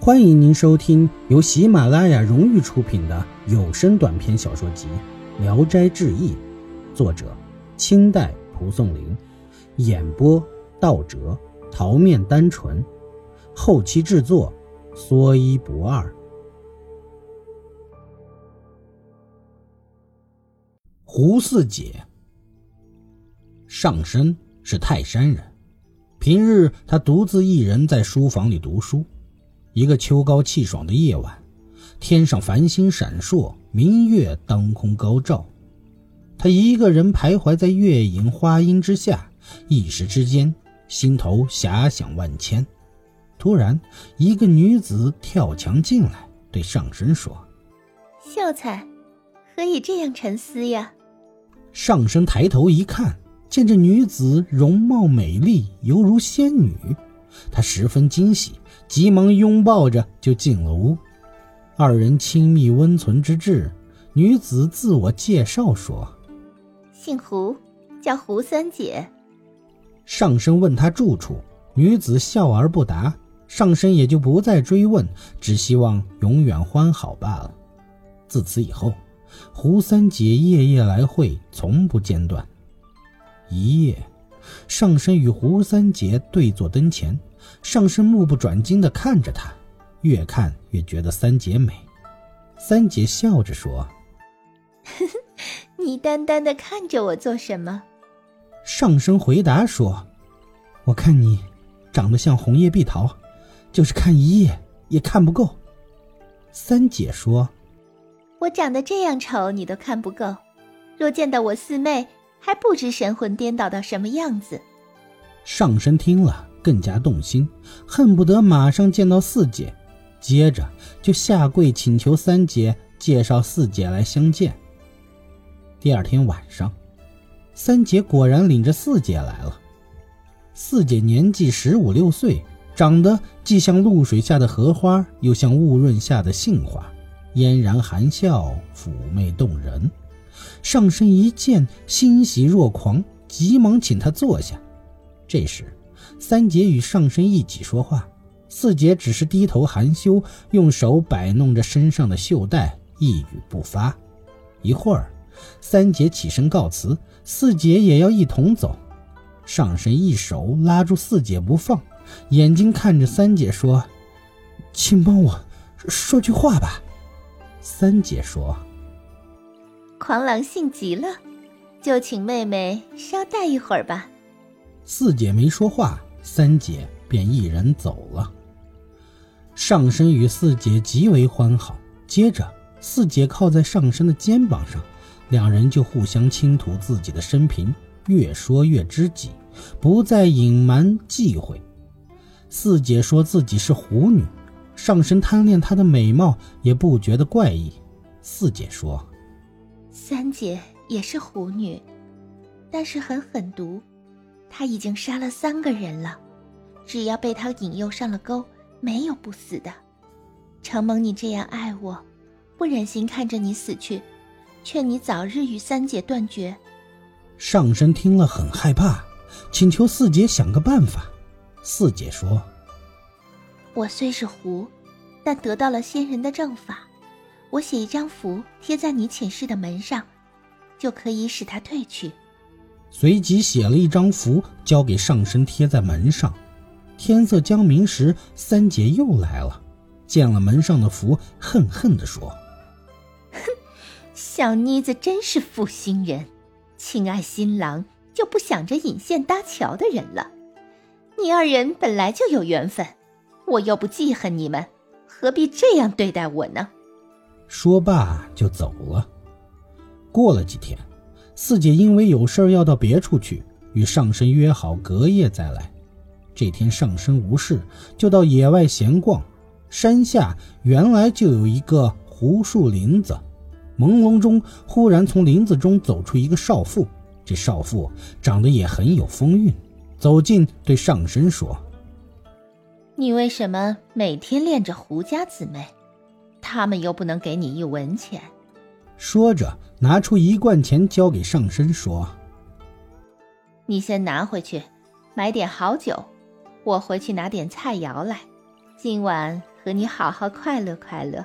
欢迎您收听由喜马拉雅荣誉出品的有声短篇小说集《聊斋志异》，作者清代蒲松龄，演播道哲、桃面单纯，后期制作说一不二。胡四姐，上身是泰山人，平日他独自一人在书房里读书。一个秋高气爽的夜晚，天上繁星闪烁，明月当空高照。他一个人徘徊在月影花荫之下，一时之间心头遐想万千。突然，一个女子跳墙进来，对上身说：“秀才，何以这样沉思呀？”上身抬头一看，见这女子容貌美丽，犹如仙女，他十分惊喜。急忙拥抱着就进了屋，二人亲密温存之至，女子自我介绍说：“姓胡，叫胡三姐。”上身问他住处，女子笑而不答，上身也就不再追问，只希望永远欢好罢了。自此以后，胡三姐夜夜来会，从不间断。一夜，上身与胡三姐对坐灯前。上身目不转睛地看着他，越看越觉得三姐美。三姐笑着说：“你单单的看着我做什么？”上身回答说：“我看你长得像红叶碧桃，就是看一夜也看不够。”三姐说：“我长得这样丑，你都看不够。若见到我四妹，还不知神魂颠倒到什么样子。”上身听了。更加动心，恨不得马上见到四姐，接着就下跪请求三姐介绍四姐来相见。第二天晚上，三姐果然领着四姐来了。四姐年纪十五六岁，长得既像露水下的荷花，又像雾润下的杏花，嫣然含笑，妩媚动人。上身一见，欣喜若狂，急忙请她坐下。这时。三姐与上身一起说话，四姐只是低头含羞，用手摆弄着身上的袖带，一语不发。一会儿，三姐起身告辞，四姐也要一同走。上身一手拉住四姐不放，眼睛看着三姐说：“请帮我说句话吧。”三姐说：“狂狼性急了，就请妹妹稍待一会儿吧。”四姐没说话。三姐便一人走了。上身与四姐极为欢好，接着四姐靠在上身的肩膀上，两人就互相倾吐自己的生平，越说越知己，不再隐瞒忌讳。四姐说自己是狐女，上身贪恋她的美貌，也不觉得怪异。四姐说：“三姐也是狐女，但是很狠毒。”他已经杀了三个人了，只要被他引诱上了钩，没有不死的。承蒙你这样爱我，不忍心看着你死去，劝你早日与三姐断绝。上身听了很害怕，请求四姐想个办法。四姐说：“我虽是狐，但得到了仙人的正法，我写一张符贴在你寝室的门上，就可以使他退去。”随即写了一张符，交给上身贴在门上。天色将明时，三姐又来了，见了门上的符，恨恨地说：“哼，小妮子真是负心人，亲爱新郎就不想着引线搭桥的人了。你二人本来就有缘分，我又不记恨你们，何必这样对待我呢？”说罢就走了。过了几天。四姐因为有事要到别处去，与上身约好隔夜再来。这天上身无事，就到野外闲逛。山下原来就有一个胡树林子，朦胧中忽然从林子中走出一个少妇。这少妇长得也很有风韵，走近对上身说：“你为什么每天恋着胡家姊妹？他们又不能给你一文钱。”说着，拿出一罐钱交给上身，说：“你先拿回去，买点好酒，我回去拿点菜肴来，今晚和和你好好快乐快乐。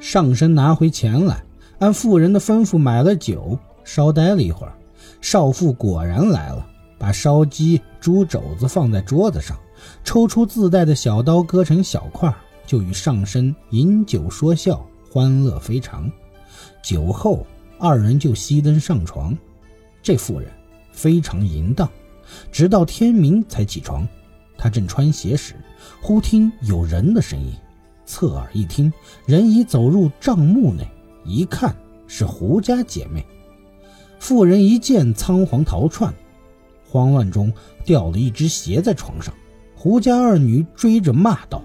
上身拿回钱来，按妇人的吩咐买了酒，稍待了一会儿，少妇果然来了，把烧鸡、猪肘子放在桌子上，抽出自带的小刀，割成小块，就与上身饮酒说笑，欢乐非常。酒后，二人就熄灯上床。这妇人非常淫荡，直到天明才起床。她正穿鞋时，忽听有人的声音。侧耳一听，人已走入帐幕内，一看是胡家姐妹。妇人一见，仓皇逃窜，慌乱中掉了一只鞋在床上。胡家二女追着骂道：“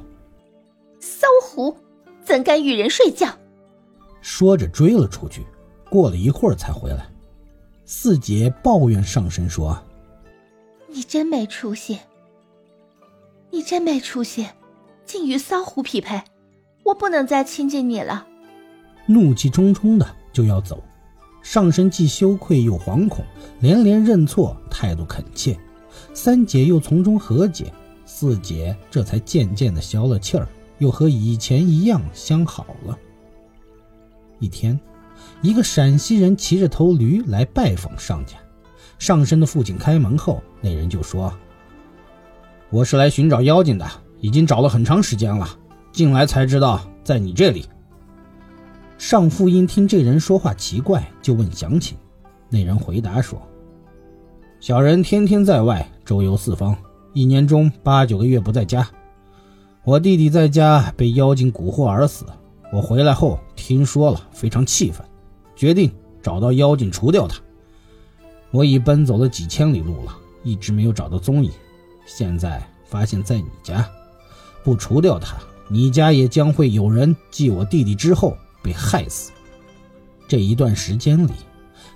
骚狐，怎敢与人睡觉？”说着追了出去，过了一会儿才回来。四姐抱怨上身说：“你真没出息，你真没出息，竟与骚狐匹配。”我不能再亲近你了，怒气冲冲的就要走，上身既羞愧又惶恐，连连认错，态度恳切。三姐又从中和解，四姐这才渐渐的消了气儿，又和以前一样相好了。一天，一个陕西人骑着头驴来拜访上家，上身的父亲开门后，那人就说：“我是来寻找妖精的，已经找了很长时间了。”进来才知道在你这里。上父因听这人说话奇怪，就问详情。那人回答说：“小人天天在外周游四方，一年中八九个月不在家。我弟弟在家被妖精蛊惑而死。我回来后听说了，非常气愤，决定找到妖精除掉他。我已奔走了几千里路了，一直没有找到踪影。现在发现在你家，不除掉他。”你家也将会有人继我弟弟之后被害死。这一段时间里，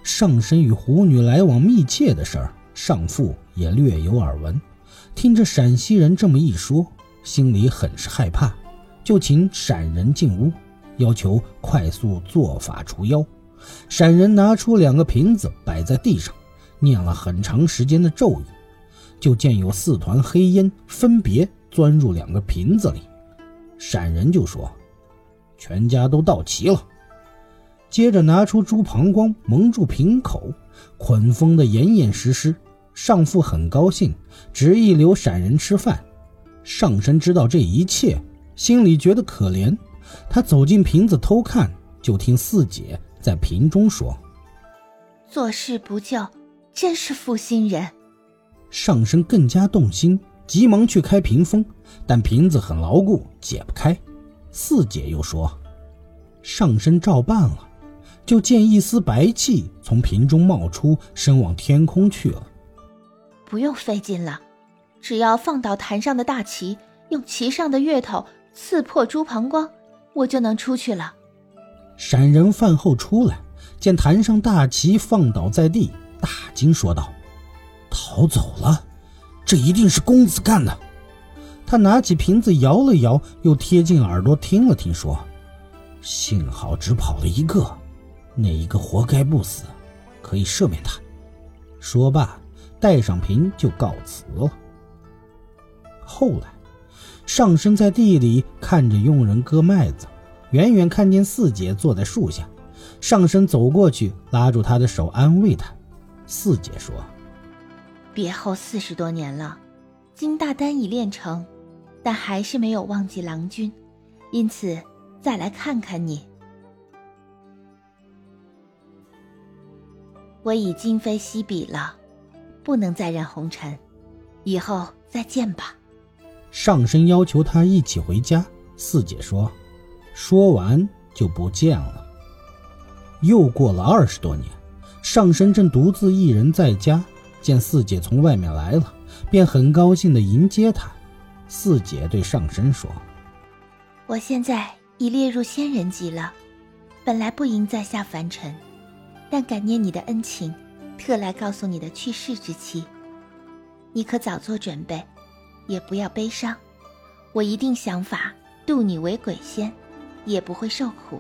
上身与狐女来往密切的事儿，上父也略有耳闻。听着陕西人这么一说，心里很是害怕，就请陕人进屋，要求快速做法除妖。闪人拿出两个瓶子摆在地上，念了很长时间的咒语，就见有四团黑烟分别钻入两个瓶子里。闪人就说：“全家都到齐了。”接着拿出猪膀胱蒙住瓶口，捆封的严严实实。上父很高兴，执意留闪人吃饭。上身知道这一切，心里觉得可怜。他走进瓶子偷看，就听四姐在瓶中说：“做事不救，真是负心人。”上身更加动心。急忙去开屏风，但瓶子很牢固，解不开。四姐又说：“上身照办了。”就见一丝白气从瓶中冒出，升往天空去了。不用费劲了，只要放倒坛上的大旗，用旗上的月头刺破猪膀胱，我就能出去了。闪人饭后出来，见坛上大旗放倒在地，大惊说道：“逃走了。”这一定是公子干的。他拿起瓶子摇了摇，又贴近耳朵听了听，说：“幸好只跑了一个，那一个活该不死，可以赦免他。”说罢，带上瓶就告辞了。后来，上身在地里看着佣人割麦子，远远看见四姐坐在树下，上身走过去，拉住她的手，安慰她。四姐说。别后四十多年了，金大丹已练成，但还是没有忘记郎君，因此再来看看你。我已今非昔比了，不能再染红尘，以后再见吧。上身要求他一起回家，四姐说，说完就不见了。又过了二十多年，上身正独自一人在家。见四姐从外面来了，便很高兴地迎接她。四姐对上身说：“我现在已列入仙人级了，本来不应再下凡尘，但感念你的恩情，特来告诉你的去世之期。你可早做准备，也不要悲伤。我一定想法渡你为鬼仙，也不会受苦。”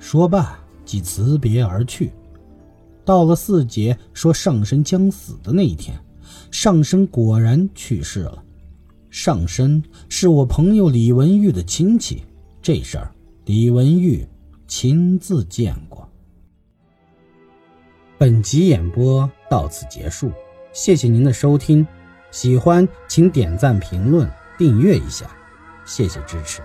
说罢，即辞别而去。到了四姐说上身将死的那一天，上身果然去世了。上身是我朋友李文玉的亲戚，这事儿李文玉亲自见过。本集演播到此结束，谢谢您的收听，喜欢请点赞、评论、订阅一下，谢谢支持。